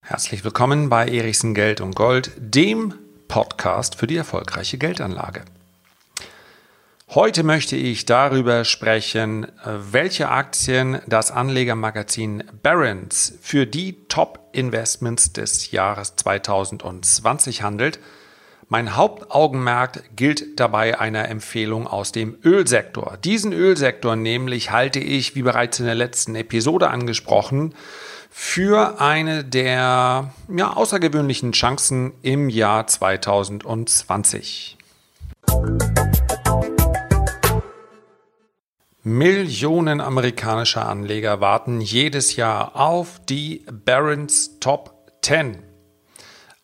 Herzlich willkommen bei Erichsen Geld und Gold, dem Podcast für die erfolgreiche Geldanlage. Heute möchte ich darüber sprechen, welche Aktien das Anlegermagazin Barron's für die Top-Investments des Jahres 2020 handelt. Mein Hauptaugenmerk gilt dabei einer Empfehlung aus dem Ölsektor. Diesen Ölsektor nämlich halte ich, wie bereits in der letzten Episode angesprochen, für eine der ja, außergewöhnlichen Chancen im Jahr 2020. Millionen amerikanischer Anleger warten jedes Jahr auf die Barron's Top 10.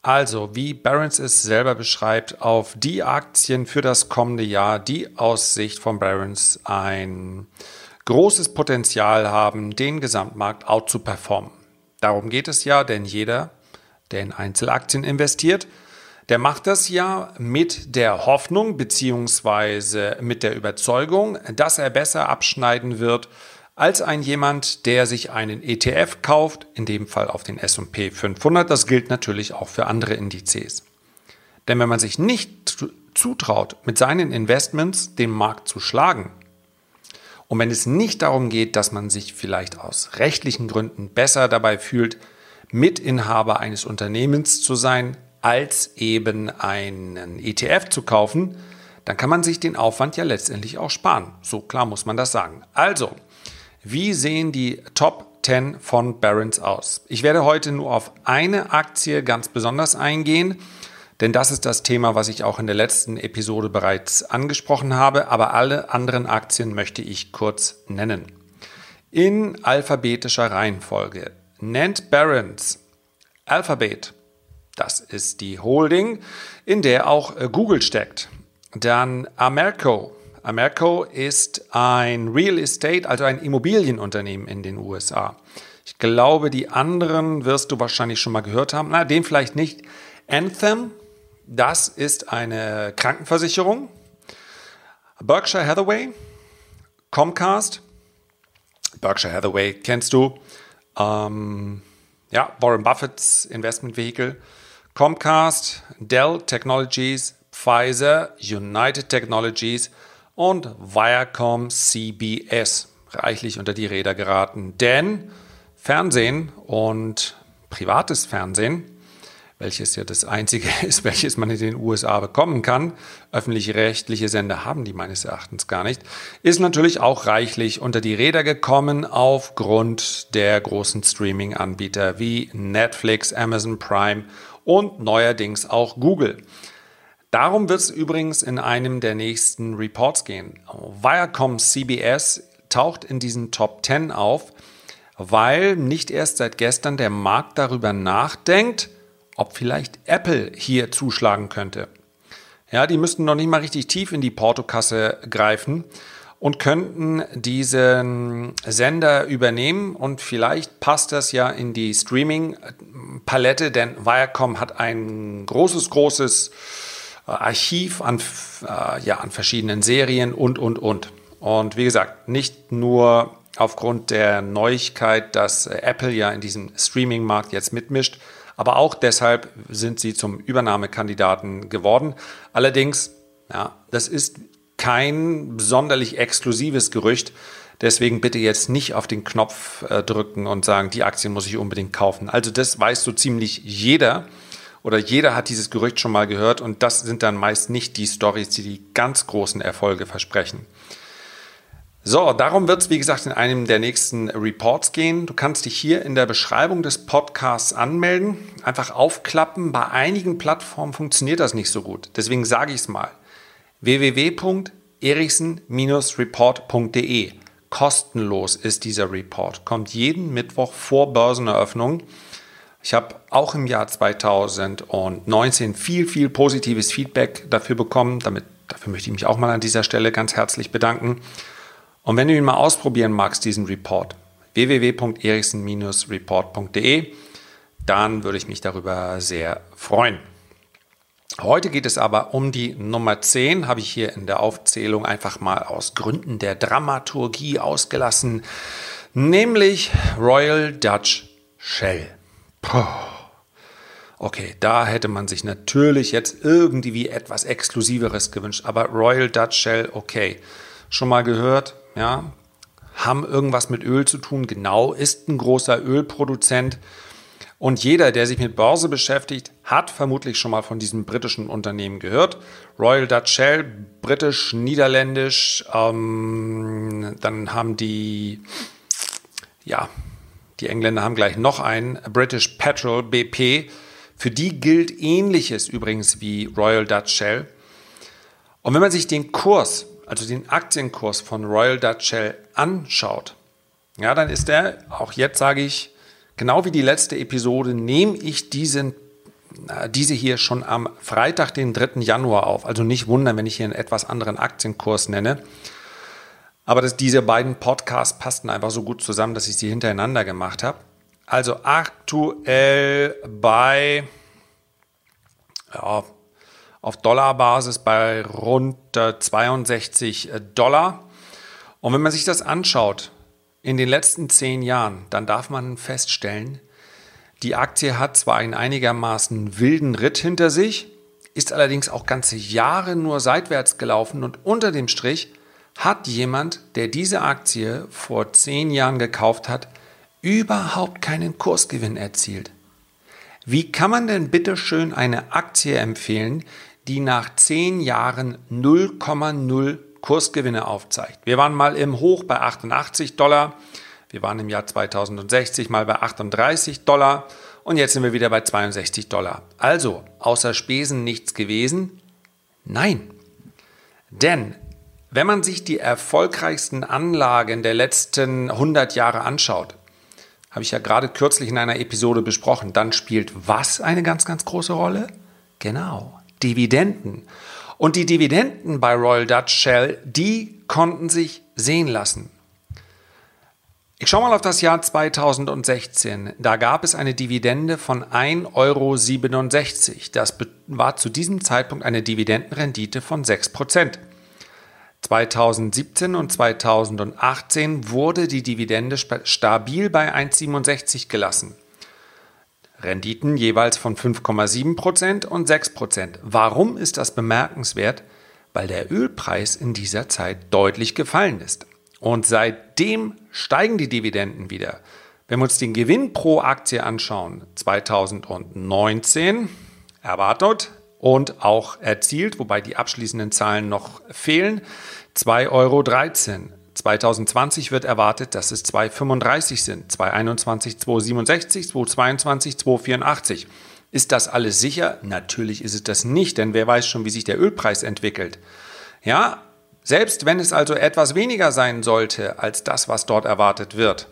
Also, wie Barron's es selber beschreibt, auf die Aktien für das kommende Jahr, die aus Sicht von Barron's ein großes Potenzial haben, den Gesamtmarkt out zu performen. Darum geht es ja, denn jeder, der in Einzelaktien investiert, der macht das ja mit der Hoffnung bzw. mit der Überzeugung, dass er besser abschneiden wird als ein jemand, der sich einen ETF kauft, in dem Fall auf den S&P 500. Das gilt natürlich auch für andere Indizes. Denn wenn man sich nicht zutraut, mit seinen Investments den Markt zu schlagen, und wenn es nicht darum geht, dass man sich vielleicht aus rechtlichen Gründen besser dabei fühlt, Mitinhaber eines Unternehmens zu sein, als eben einen ETF zu kaufen, dann kann man sich den Aufwand ja letztendlich auch sparen. So klar muss man das sagen. Also, wie sehen die Top 10 von Barron's aus? Ich werde heute nur auf eine Aktie ganz besonders eingehen denn das ist das Thema, was ich auch in der letzten Episode bereits angesprochen habe, aber alle anderen Aktien möchte ich kurz nennen. In alphabetischer Reihenfolge nennt Barron's Alphabet, das ist die Holding, in der auch äh, Google steckt. Dann Amerco. Amerco ist ein Real Estate, also ein Immobilienunternehmen in den USA. Ich glaube, die anderen wirst du wahrscheinlich schon mal gehört haben. Na, den vielleicht nicht. Anthem das ist eine Krankenversicherung. Berkshire Hathaway, Comcast. Berkshire Hathaway kennst du. Ähm, ja, Warren Buffetts Investmentvehikel. Comcast, Dell Technologies, Pfizer, United Technologies und Viacom CBS reichlich unter die Räder geraten. Denn Fernsehen und privates Fernsehen welches ja das einzige ist, welches man in den USA bekommen kann. Öffentliche rechtliche Sender haben die meines Erachtens gar nicht. Ist natürlich auch reichlich unter die Räder gekommen aufgrund der großen Streaming-Anbieter wie Netflix, Amazon Prime und neuerdings auch Google. Darum wird es übrigens in einem der nächsten Reports gehen. Viacom CBS taucht in diesen Top 10 auf, weil nicht erst seit gestern der Markt darüber nachdenkt, ob vielleicht Apple hier zuschlagen könnte. Ja, die müssten noch nicht mal richtig tief in die Portokasse greifen und könnten diesen Sender übernehmen und vielleicht passt das ja in die Streaming-Palette, denn Viacom hat ein großes, großes Archiv an, äh, ja, an verschiedenen Serien und, und, und. Und wie gesagt, nicht nur aufgrund der Neuigkeit, dass Apple ja in diesem Streaming-Markt jetzt mitmischt, aber auch deshalb sind sie zum Übernahmekandidaten geworden. Allerdings, ja, das ist kein sonderlich exklusives Gerücht. Deswegen bitte jetzt nicht auf den Knopf äh, drücken und sagen, die Aktien muss ich unbedingt kaufen. Also das weiß so ziemlich jeder oder jeder hat dieses Gerücht schon mal gehört und das sind dann meist nicht die Stories, die die ganz großen Erfolge versprechen. So, darum wird es, wie gesagt, in einem der nächsten Reports gehen. Du kannst dich hier in der Beschreibung des Podcasts anmelden, einfach aufklappen. Bei einigen Plattformen funktioniert das nicht so gut. Deswegen sage ich es mal. www.erichsen-report.de Kostenlos ist dieser Report. Kommt jeden Mittwoch vor Börseneröffnung. Ich habe auch im Jahr 2019 viel, viel positives Feedback dafür bekommen. Damit, dafür möchte ich mich auch mal an dieser Stelle ganz herzlich bedanken. Und wenn du ihn mal ausprobieren magst, diesen Report, www.erichsen-report.de, dann würde ich mich darüber sehr freuen. Heute geht es aber um die Nummer 10, habe ich hier in der Aufzählung einfach mal aus Gründen der Dramaturgie ausgelassen. nämlich Royal Dutch Shell. Okay, da hätte man sich natürlich jetzt irgendwie etwas Exklusiveres gewünscht, aber Royal Dutch Shell, okay, schon mal gehört, ja, haben irgendwas mit Öl zu tun, genau, ist ein großer Ölproduzent. Und jeder, der sich mit Börse beschäftigt, hat vermutlich schon mal von diesem britischen Unternehmen gehört. Royal Dutch Shell, britisch, niederländisch. Ähm, dann haben die, ja, die Engländer haben gleich noch einen, British Petrol, BP. Für die gilt ähnliches übrigens wie Royal Dutch Shell. Und wenn man sich den Kurs, also den Aktienkurs von Royal Dutch Shell anschaut, ja, dann ist der, auch jetzt sage ich, Genau wie die letzte Episode nehme ich diesen, diese hier schon am Freitag, den 3. Januar auf. Also nicht wundern, wenn ich hier einen etwas anderen Aktienkurs nenne. Aber das, diese beiden Podcasts passten einfach so gut zusammen, dass ich sie hintereinander gemacht habe. Also aktuell bei ja, auf Dollarbasis bei rund 62 Dollar. Und wenn man sich das anschaut, in den letzten zehn Jahren, dann darf man feststellen, die Aktie hat zwar einen einigermaßen wilden Ritt hinter sich, ist allerdings auch ganze Jahre nur seitwärts gelaufen und unter dem Strich hat jemand, der diese Aktie vor zehn Jahren gekauft hat, überhaupt keinen Kursgewinn erzielt. Wie kann man denn bitte schön eine Aktie empfehlen, die nach zehn Jahren 0,0 Kursgewinne aufzeigt. Wir waren mal im Hoch bei 88 Dollar, wir waren im Jahr 2060 mal bei 38 Dollar und jetzt sind wir wieder bei 62 Dollar. Also außer Spesen nichts gewesen? Nein. Denn wenn man sich die erfolgreichsten Anlagen der letzten 100 Jahre anschaut, habe ich ja gerade kürzlich in einer Episode besprochen, dann spielt was eine ganz, ganz große Rolle? Genau, Dividenden. Und die Dividenden bei Royal Dutch Shell, die konnten sich sehen lassen. Ich schaue mal auf das Jahr 2016. Da gab es eine Dividende von 1,67 Euro. Das war zu diesem Zeitpunkt eine Dividendenrendite von 6%. 2017 und 2018 wurde die Dividende stabil bei 1,67 gelassen. Renditen jeweils von 5,7% und 6%. Warum ist das bemerkenswert? Weil der Ölpreis in dieser Zeit deutlich gefallen ist. Und seitdem steigen die Dividenden wieder. Wenn wir uns den Gewinn pro Aktie anschauen, 2019 erwartet und auch erzielt, wobei die abschließenden Zahlen noch fehlen, 2,13 Euro. 2020 wird erwartet, dass es 2,35 sind, 2,21, 2,67, 2,22, 2,84. Ist das alles sicher? Natürlich ist es das nicht, denn wer weiß schon, wie sich der Ölpreis entwickelt. Ja, selbst wenn es also etwas weniger sein sollte als das, was dort erwartet wird.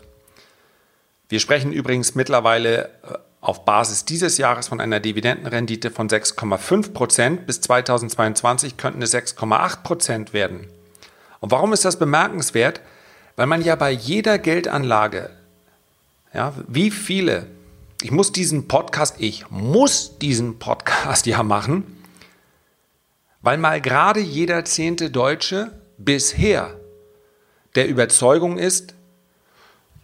Wir sprechen übrigens mittlerweile äh, auf Basis dieses Jahres von einer Dividendenrendite von 6,5 Prozent. Bis 2022 könnten es 6,8 Prozent werden. Und warum ist das bemerkenswert? Weil man ja bei jeder Geldanlage, ja, wie viele, ich muss diesen Podcast, ich muss diesen Podcast ja machen, weil mal gerade jeder zehnte Deutsche bisher der Überzeugung ist,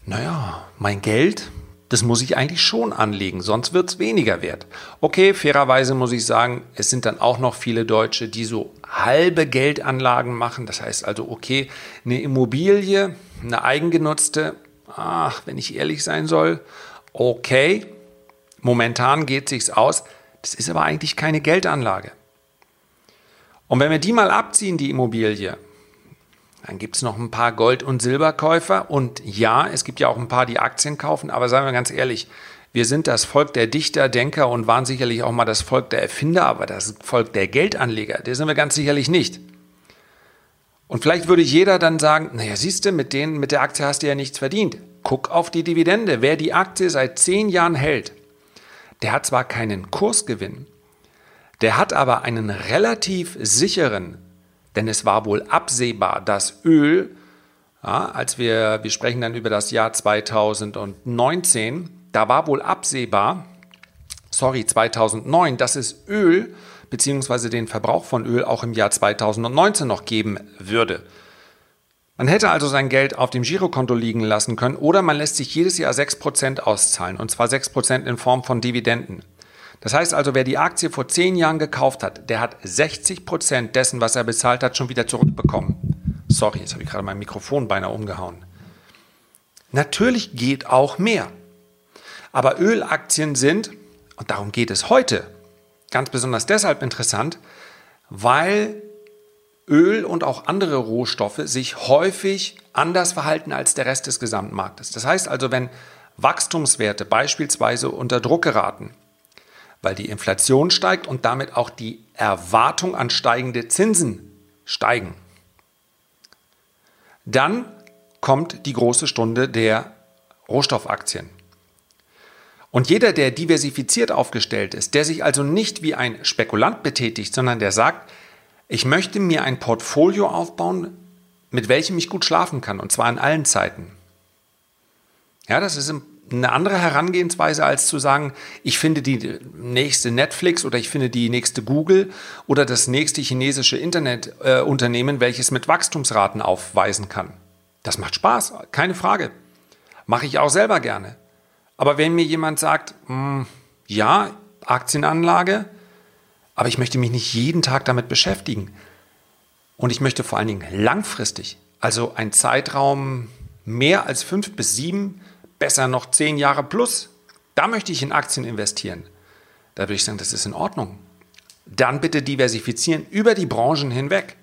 naja, mein Geld, das muss ich eigentlich schon anlegen, sonst wird es weniger wert. Okay, fairerweise muss ich sagen, es sind dann auch noch viele Deutsche, die so halbe Geldanlagen machen. Das heißt also, okay, eine Immobilie, eine eigengenutzte, ach, wenn ich ehrlich sein soll, okay, momentan geht sich's aus. Das ist aber eigentlich keine Geldanlage. Und wenn wir die mal abziehen, die Immobilie, dann gibt es noch ein paar Gold- und Silberkäufer. Und ja, es gibt ja auch ein paar, die Aktien kaufen. Aber sagen wir ganz ehrlich, wir sind das Volk der Dichter, Denker und waren sicherlich auch mal das Volk der Erfinder. Aber das Volk der Geldanleger, der sind wir ganz sicherlich nicht. Und vielleicht würde jeder dann sagen, naja, siehst du, mit, mit der Aktie hast du ja nichts verdient. Guck auf die Dividende. Wer die Aktie seit zehn Jahren hält, der hat zwar keinen Kursgewinn, der hat aber einen relativ sicheren denn es war wohl absehbar, dass Öl, ja, als wir, wir sprechen dann über das Jahr 2019, da war wohl absehbar, sorry, 2009, dass es Öl bzw. den Verbrauch von Öl auch im Jahr 2019 noch geben würde. Man hätte also sein Geld auf dem Girokonto liegen lassen können oder man lässt sich jedes Jahr 6% auszahlen und zwar 6% in Form von Dividenden. Das heißt also, wer die Aktie vor 10 Jahren gekauft hat, der hat 60% dessen, was er bezahlt hat, schon wieder zurückbekommen. Sorry, jetzt habe ich gerade mein Mikrofon beinahe umgehauen. Natürlich geht auch mehr. Aber Ölaktien sind, und darum geht es heute, ganz besonders deshalb interessant, weil Öl und auch andere Rohstoffe sich häufig anders verhalten als der Rest des Gesamtmarktes. Das heißt also, wenn Wachstumswerte beispielsweise unter Druck geraten, weil die Inflation steigt und damit auch die Erwartung an steigende Zinsen steigen, dann kommt die große Stunde der Rohstoffaktien. Und jeder, der diversifiziert aufgestellt ist, der sich also nicht wie ein Spekulant betätigt, sondern der sagt, ich möchte mir ein Portfolio aufbauen, mit welchem ich gut schlafen kann, und zwar in allen Zeiten. Ja, das ist eine andere Herangehensweise, als zu sagen, ich finde die nächste Netflix oder ich finde die nächste Google oder das nächste chinesische Internetunternehmen, äh, welches mit Wachstumsraten aufweisen kann. Das macht Spaß, keine Frage. Mache ich auch selber gerne. Aber wenn mir jemand sagt, mh, hm, ja, Aktienanlage, aber ich möchte mich nicht jeden Tag damit beschäftigen. Und ich möchte vor allen Dingen langfristig, also ein Zeitraum mehr als fünf bis sieben, besser noch zehn Jahre plus, da möchte ich in Aktien investieren. Da würde ich sagen, das ist in Ordnung. Dann bitte diversifizieren über die Branchen hinweg.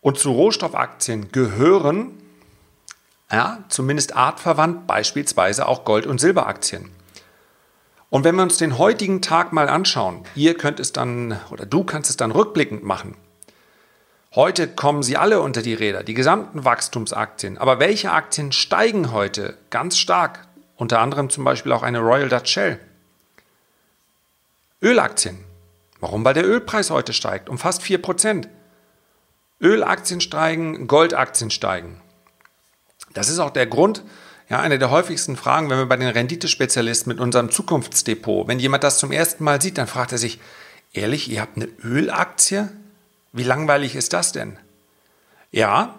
Und zu Rohstoffaktien gehören, ja, zumindest artverwandt, beispielsweise auch Gold- und Silberaktien. Und wenn wir uns den heutigen Tag mal anschauen, ihr könnt es dann oder du kannst es dann rückblickend machen. Heute kommen sie alle unter die Räder, die gesamten Wachstumsaktien. Aber welche Aktien steigen heute ganz stark? Unter anderem zum Beispiel auch eine Royal Dutch Shell. Ölaktien. Warum? Weil der Ölpreis heute steigt, um fast 4%. Ölaktien steigen, Goldaktien steigen. Das ist auch der Grund, ja, eine der häufigsten Fragen, wenn wir bei den Renditespezialisten mit unserem Zukunftsdepot, wenn jemand das zum ersten Mal sieht, dann fragt er sich, ehrlich, ihr habt eine Ölaktie? Wie langweilig ist das denn? Ja,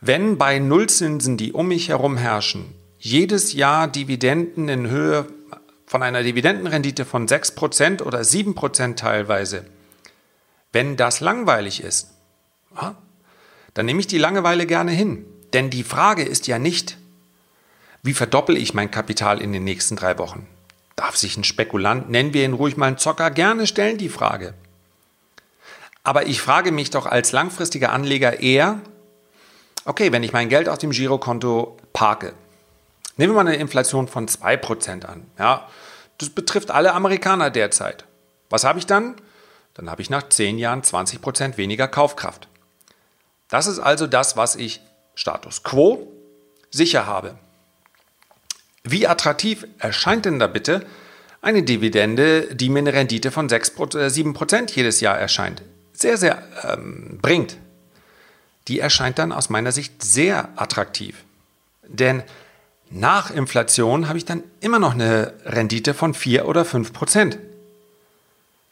wenn bei Nullzinsen, die um mich herum herrschen, jedes Jahr Dividenden in Höhe von einer Dividendenrendite von 6% oder 7% teilweise, wenn das langweilig ist, dann nehme ich die Langeweile gerne hin. Denn die Frage ist ja nicht, wie verdoppel ich mein Kapital in den nächsten drei Wochen? Darf sich ein Spekulant, nennen wir ihn ruhig mal einen Zocker, gerne stellen die Frage. Aber ich frage mich doch als langfristiger Anleger eher, okay, wenn ich mein Geld auf dem Girokonto parke, nehmen wir mal eine Inflation von 2% an. Ja, das betrifft alle Amerikaner derzeit. Was habe ich dann? Dann habe ich nach 10 Jahren 20% weniger Kaufkraft. Das ist also das, was ich Status quo sicher habe. Wie attraktiv erscheint denn da bitte eine Dividende, die mir eine Rendite von 6, 7% äh, jedes Jahr erscheint? Sehr, sehr ähm, bringt. Die erscheint dann aus meiner Sicht sehr attraktiv. Denn nach Inflation habe ich dann immer noch eine Rendite von 4 oder 5%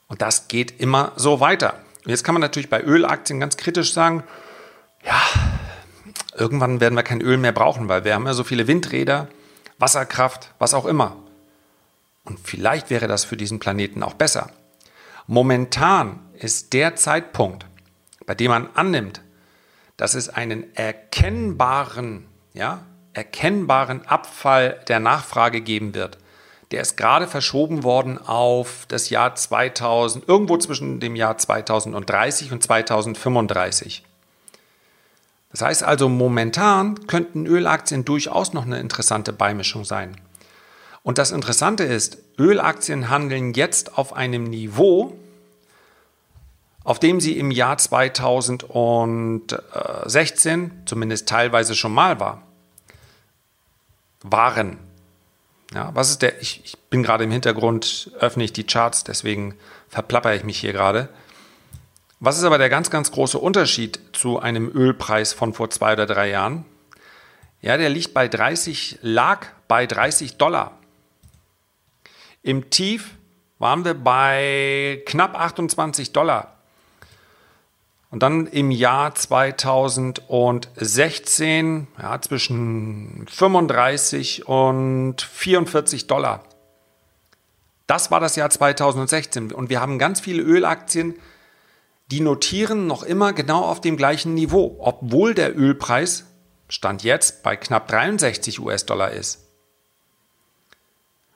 Und das geht immer so weiter. jetzt kann man natürlich bei Ölaktien ganz kritisch sagen, ja, irgendwann werden wir kein Öl mehr brauchen, weil wir haben ja so viele Windräder, Wasserkraft, was auch immer. Und vielleicht wäre das für diesen Planeten auch besser. Momentan ist der Zeitpunkt, bei dem man annimmt, dass es einen erkennbaren, ja, erkennbaren Abfall der Nachfrage geben wird. Der ist gerade verschoben worden auf das Jahr 2000, irgendwo zwischen dem Jahr 2030 und 2035. Das heißt also, momentan könnten Ölaktien durchaus noch eine interessante Beimischung sein. Und das Interessante ist, Ölaktien handeln jetzt auf einem Niveau, auf dem sie im Jahr 2016 zumindest teilweise schon mal war, waren. Ja, was ist der? Ich, ich bin gerade im Hintergrund, öffne ich die Charts, deswegen verplapper ich mich hier gerade. Was ist aber der ganz, ganz große Unterschied zu einem Ölpreis von vor zwei oder drei Jahren? Ja, der liegt bei 30, lag bei 30 Dollar. Im Tief waren wir bei knapp 28 Dollar. Und dann im Jahr 2016 ja, zwischen 35 und 44 Dollar. Das war das Jahr 2016 und wir haben ganz viele Ölaktien, die notieren noch immer genau auf dem gleichen Niveau, obwohl der Ölpreis Stand jetzt bei knapp 63 US-Dollar ist.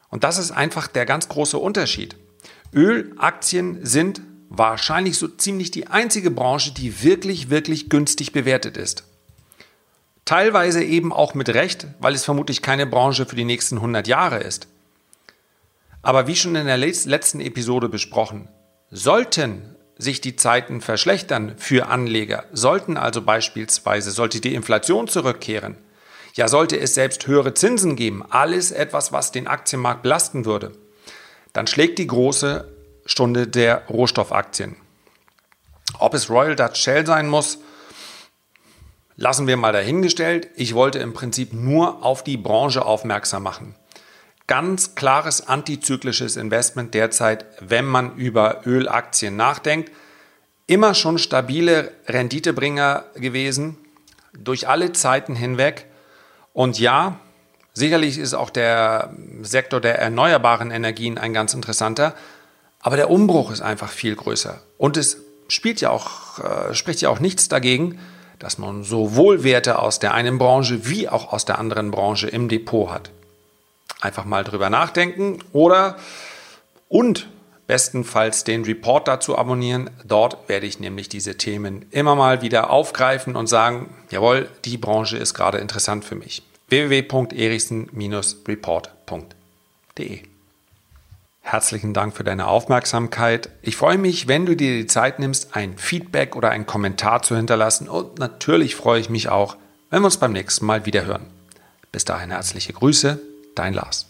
Und das ist einfach der ganz große Unterschied. Ölaktien sind wahrscheinlich so ziemlich die einzige Branche, die wirklich, wirklich günstig bewertet ist. Teilweise eben auch mit Recht, weil es vermutlich keine Branche für die nächsten 100 Jahre ist. Aber wie schon in der letzten Episode besprochen, sollten sich die Zeiten verschlechtern für Anleger, sollten also beispielsweise, sollte die Inflation zurückkehren, ja sollte es selbst höhere Zinsen geben, alles etwas, was den Aktienmarkt belasten würde, dann schlägt die große Stunde der Rohstoffaktien. Ob es Royal Dutch Shell sein muss, lassen wir mal dahingestellt. Ich wollte im Prinzip nur auf die Branche aufmerksam machen. Ganz klares antizyklisches Investment derzeit, wenn man über Ölaktien nachdenkt. Immer schon stabile Renditebringer gewesen, durch alle Zeiten hinweg. Und ja, sicherlich ist auch der Sektor der erneuerbaren Energien ein ganz interessanter. Aber der Umbruch ist einfach viel größer. Und es spielt ja auch, äh, spricht ja auch nichts dagegen, dass man sowohl Werte aus der einen Branche wie auch aus der anderen Branche im Depot hat. Einfach mal drüber nachdenken oder und bestenfalls den Report dazu abonnieren. Dort werde ich nämlich diese Themen immer mal wieder aufgreifen und sagen, jawohl, die Branche ist gerade interessant für mich. www.erichsen-report.de Herzlichen Dank für deine Aufmerksamkeit. Ich freue mich, wenn du dir die Zeit nimmst, ein Feedback oder einen Kommentar zu hinterlassen. Und natürlich freue ich mich auch, wenn wir uns beim nächsten Mal wieder hören. Bis dahin herzliche Grüße, dein Lars.